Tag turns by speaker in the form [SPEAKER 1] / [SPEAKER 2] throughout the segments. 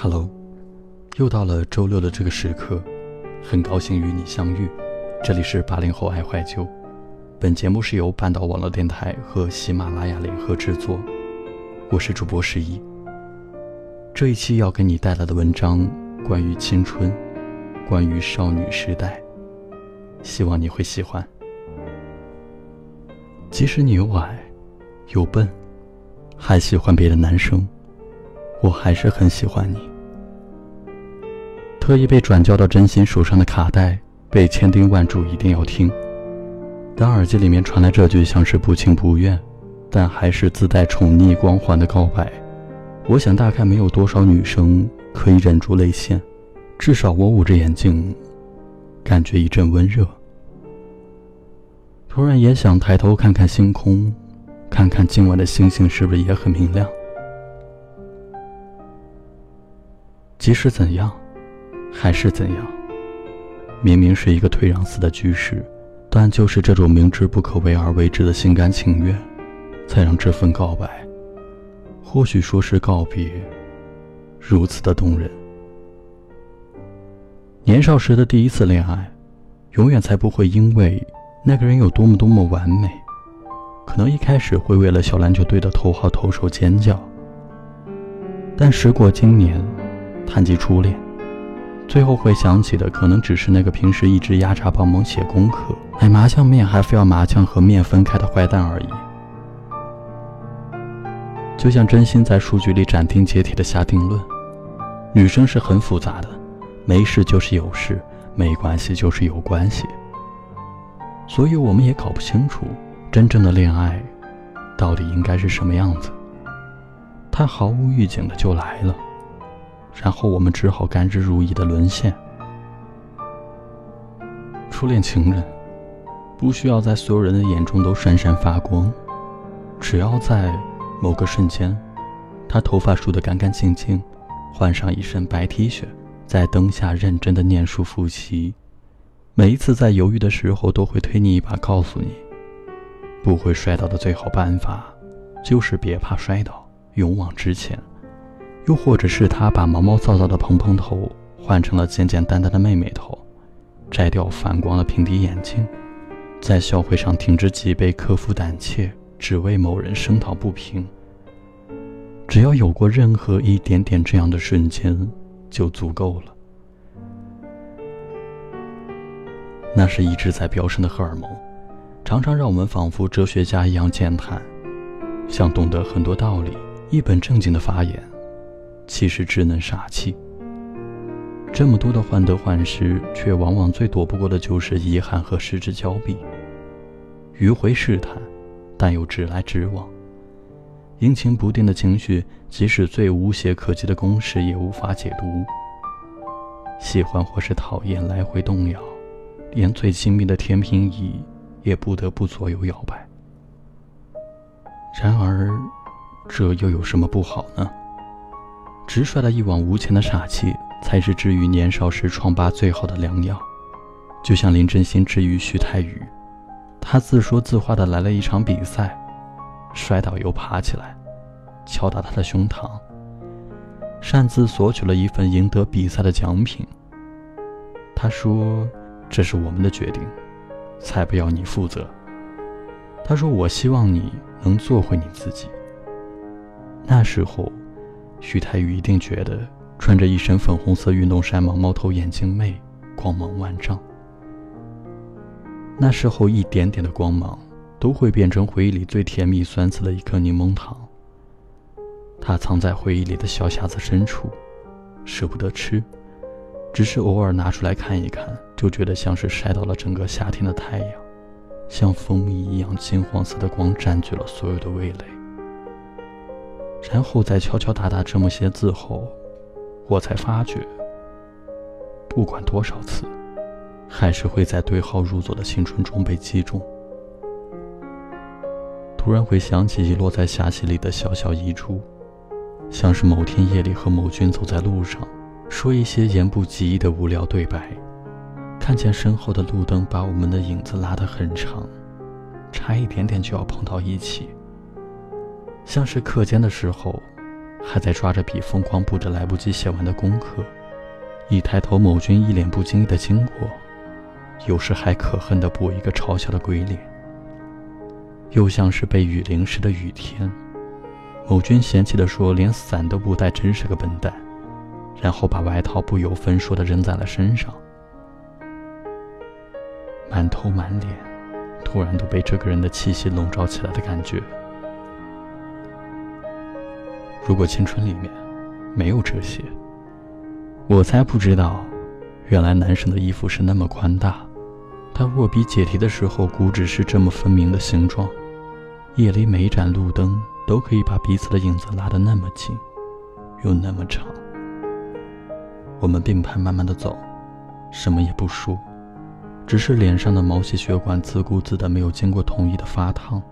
[SPEAKER 1] Hello，又到了周六的这个时刻，很高兴与你相遇。这里是八零后爱怀旧，本节目是由半岛网络电台和喜马拉雅联合制作，我是主播十一。这一期要给你带来的文章关于青春，关于少女时代，希望你会喜欢。即使你又矮又笨，还喜欢别的男生。我还是很喜欢你。特意被转交到真心手上的卡带，被千叮万嘱一定要听。当耳机里面传来这句像是不情不愿，但还是自带宠溺光环的告白，我想大概没有多少女生可以忍住泪腺。至少我捂着眼睛，感觉一阵温热。突然也想抬头看看星空，看看今晚的星星是不是也很明亮。即使怎样，还是怎样。明明是一个退让似的局势，但就是这种明知不可为而为之的心甘情愿，才让这份告白，或许说是告别，如此的动人。年少时的第一次恋爱，永远才不会因为那个人有多么多么完美，可能一开始会为了小篮球队的头号投手尖叫，但时过今年。谈及初恋，最后会想起的可能只是那个平时一直压榨帮忙写功课、买麻酱面还非要麻酱和面分开的坏蛋而已。就像真心在书局里斩钉截铁的下定论：女生是很复杂的，没事就是有事，没关系就是有关系。所以我们也搞不清楚，真正的恋爱到底应该是什么样子。他毫无预警的就来了。然后我们只好甘之如饴的沦陷。初恋情人，不需要在所有人的眼中都闪闪发光，只要在某个瞬间，他头发梳得干干净净，换上一身白 T 恤，在灯下认真的念书复习，每一次在犹豫的时候都会推你一把，告诉你，不会摔倒的最好办法，就是别怕摔倒，勇往直前。又或者是他把毛毛躁躁的蓬蓬头换成了简简单单的妹妹头，摘掉反光的平底眼镜，在校会上挺直脊背，克服胆怯，只为某人声讨不平。只要有过任何一点点这样的瞬间，就足够了。那是一直在飙升的荷尔蒙，常常让我们仿佛哲学家一样健谈，像懂得很多道理，一本正经的发言。其实只能傻气。这么多的患得患失，却往往最躲不过的就是遗憾和失之交臂。迂回试探，但又直来直往。阴晴不定的情绪，即使最无懈可击的公式也无法解读。喜欢或是讨厌，来回动摇，连最亲密的天平仪也不得不左右摇摆。然而，这又有什么不好呢？直率的一往无前的傻气，才是治愈年少时疮疤最好的良药。就像林真心治愈徐太宇，他自说自话的来了一场比赛，摔倒又爬起来，敲打他的胸膛，擅自索取了一份赢得比赛的奖品。他说：“这是我们的决定，才不要你负责。”他说：“我希望你能做回你自己。”那时候。徐太宇一定觉得穿着一身粉红色运动衫，毛毛头眼镜妹，光芒万丈。那时候，一点点的光芒都会变成回忆里最甜蜜酸涩的一颗柠檬糖。它藏在回忆里的小匣子深处，舍不得吃，只是偶尔拿出来看一看，就觉得像是晒到了整个夏天的太阳，像蜂蜜一样金黄色的光占据了所有的味蕾。然后在敲敲打打这么些字后，我才发觉，不管多少次，还是会在对号入座的青春中被击中。突然会想起遗落在下溪里的小小遗珠。像是某天夜里和某君走在路上，说一些言不及义的无聊对白，看见身后的路灯把我们的影子拉得很长，差一点点就要碰到一起。像是课间的时候，还在抓着笔疯狂补着来不及写完的功课，一抬头某君一脸不经意的经过，有时还可恨的补一个嘲笑的鬼脸。又像是被雨淋湿的雨天。某君嫌弃的说：“连伞都不带，真是个笨蛋。”然后把外套不由分说的扔在了身上，满头满脸，突然都被这个人的气息笼罩起来的感觉。如果青春里面没有这些，我才不知道，原来男生的衣服是那么宽大，他握笔解题的时候，骨指是这么分明的形状，夜里每一盏路灯。都可以把彼此的影子拉得那么近，又那么长。我们并排慢慢的走，什么也不说，只是脸上的毛细血管自顾自的没有经过同意的发烫。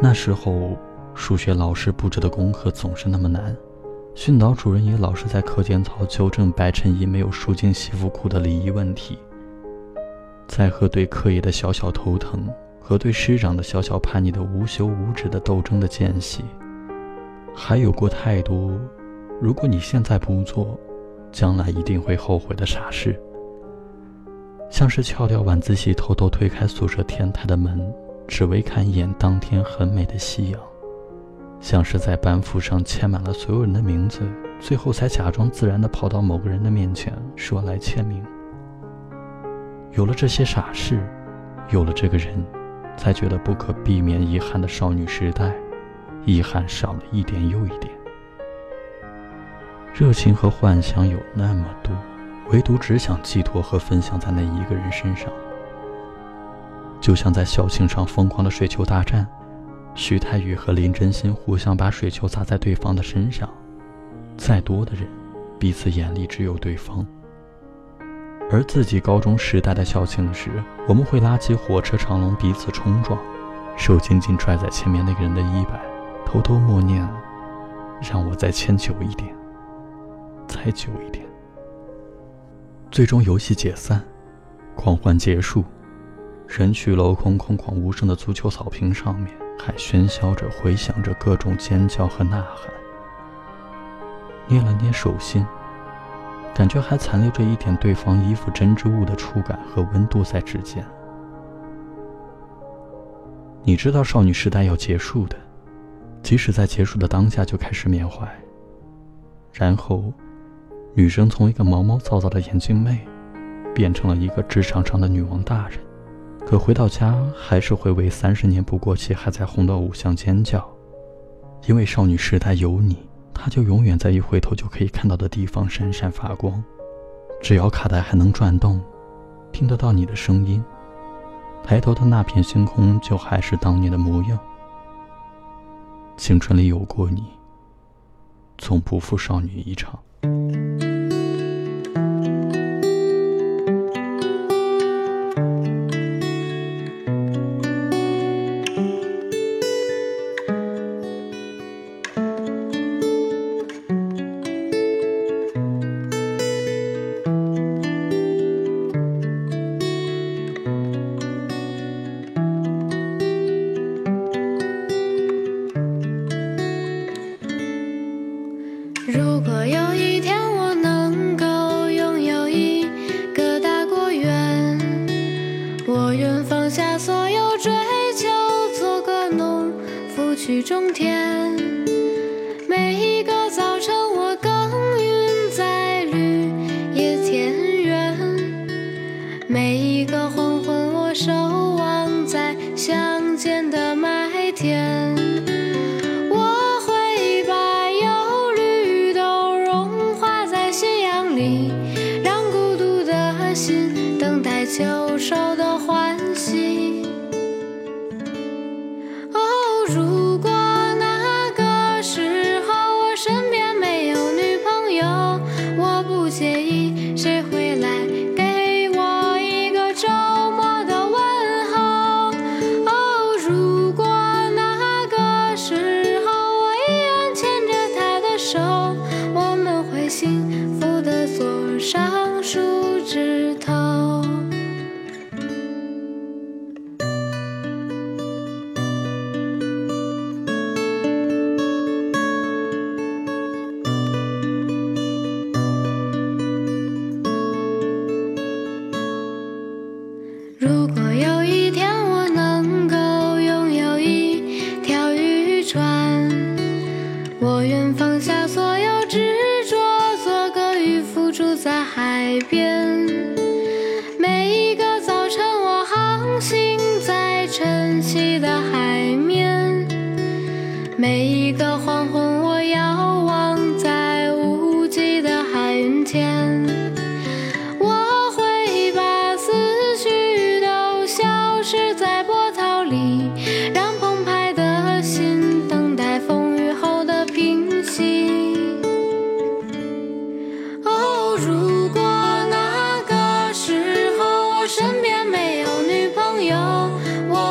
[SPEAKER 1] 那时候，数学老师布置的功课总是那么难，训导主任也老是在课间操纠正白衬衣没有束进西服裤的礼仪问题。在和对课业的小小头疼。和对师长的小小叛逆的无休无止的斗争的间隙，还有过太多，如果你现在不做，将来一定会后悔的傻事。像是翘掉晚自习，偷偷推开宿舍天台的门，只为看一眼当天很美的夕阳；像是在班服上签满了所有人的名字，最后才假装自然地跑到某个人的面前说来签名。有了这些傻事，有了这个人。才觉得不可避免遗憾的少女时代，遗憾少了一点又一点。热情和幻想有那么多，唯独只想寄托和分享在那一个人身上。就像在校庆上疯狂的水球大战，徐太宇和林真心互相把水球砸在对方的身上，再多的人，彼此眼里只有对方。而自己高中时代的校庆时，我们会拉起火车长龙彼此冲撞，手紧紧拽在前面那个人的衣摆，偷偷默念：“让我再牵久一点，再久一点。”最终游戏解散，狂欢结束，人去楼空，空旷无声的足球草坪上面，还喧嚣着回响着各种尖叫和呐喊。捏了捏手心。感觉还残留着一点对方衣服针织物的触感和温度在指尖。你知道少女时代要结束的，即使在结束的当下就开始缅怀。然后，女生从一个毛毛躁躁的眼镜妹，变成了一个职场上的女王大人。可回到家，还是会为三十年不过期还在红的偶像尖叫，因为少女时代有你。他就永远在一回头就可以看到的地方闪闪发光，只要卡带还能转动，听得到你的声音，抬头的那片星空就还是当年的模样。青春里有过你，从不负少女一场。
[SPEAKER 2] 雨中天每一个早晨我耕耘在绿野田园每一个黄昏我守望在乡间的麦田。我会把忧虑都融化在夕阳里让孤独的心等待秋收的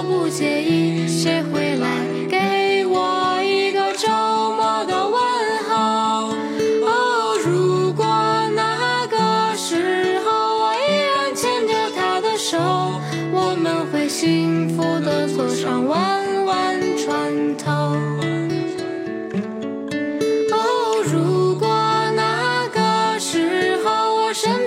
[SPEAKER 2] 不介意谁会来给我一个周末的问候哦如果那个时候我依然牵着她的手我们会幸福的坐上弯弯船头。哦如果那个时候我身